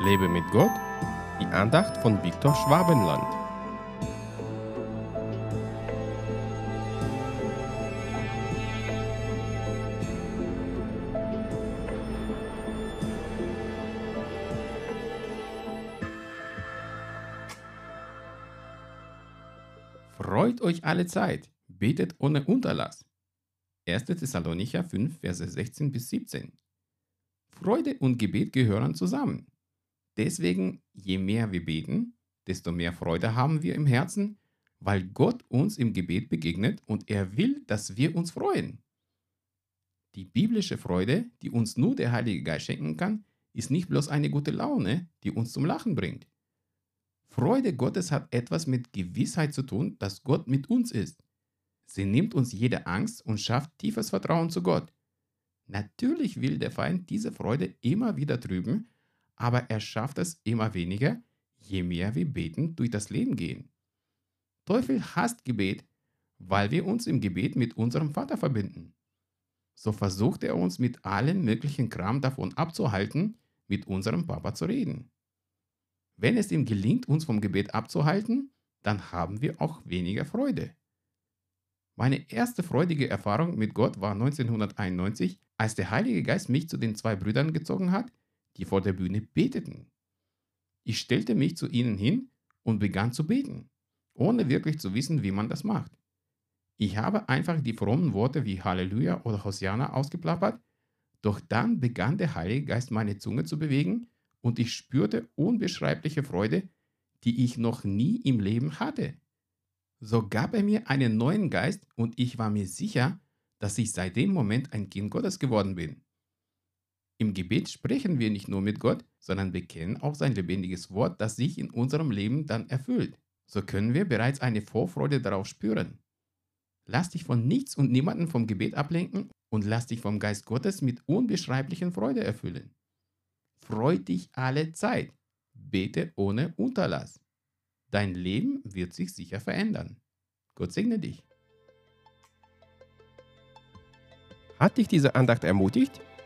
Lebe mit Gott, die Andacht von Viktor Schwabenland. Freut euch alle Zeit, betet ohne Unterlass. 1. Thessalonicher 5, Verse 16 bis 17. Freude und Gebet gehören zusammen. Deswegen, je mehr wir beten, desto mehr Freude haben wir im Herzen, weil Gott uns im Gebet begegnet und er will, dass wir uns freuen. Die biblische Freude, die uns nur der Heilige Geist schenken kann, ist nicht bloß eine gute Laune, die uns zum Lachen bringt. Freude Gottes hat etwas mit Gewissheit zu tun, dass Gott mit uns ist. Sie nimmt uns jede Angst und schafft tiefes Vertrauen zu Gott. Natürlich will der Feind diese Freude immer wieder trüben, aber er schafft es immer weniger, je mehr wir beten durch das Leben gehen. Teufel hasst Gebet, weil wir uns im Gebet mit unserem Vater verbinden. So versucht er uns mit allem möglichen Kram davon abzuhalten, mit unserem Papa zu reden. Wenn es ihm gelingt, uns vom Gebet abzuhalten, dann haben wir auch weniger Freude. Meine erste freudige Erfahrung mit Gott war 1991, als der Heilige Geist mich zu den zwei Brüdern gezogen hat, die vor der Bühne beteten. Ich stellte mich zu ihnen hin und begann zu beten, ohne wirklich zu wissen, wie man das macht. Ich habe einfach die frommen Worte wie Halleluja oder Hosiana ausgeplappert, doch dann begann der Heilige Geist meine Zunge zu bewegen und ich spürte unbeschreibliche Freude, die ich noch nie im Leben hatte. So gab er mir einen neuen Geist und ich war mir sicher, dass ich seit dem Moment ein Kind Gottes geworden bin. Im Gebet sprechen wir nicht nur mit Gott, sondern bekennen auch sein lebendiges Wort, das sich in unserem Leben dann erfüllt. So können wir bereits eine Vorfreude darauf spüren. Lass dich von nichts und niemanden vom Gebet ablenken und lass dich vom Geist Gottes mit unbeschreiblichen Freude erfüllen. Freu dich alle Zeit. Bete ohne Unterlass. Dein Leben wird sich sicher verändern. Gott segne dich. Hat dich diese Andacht ermutigt?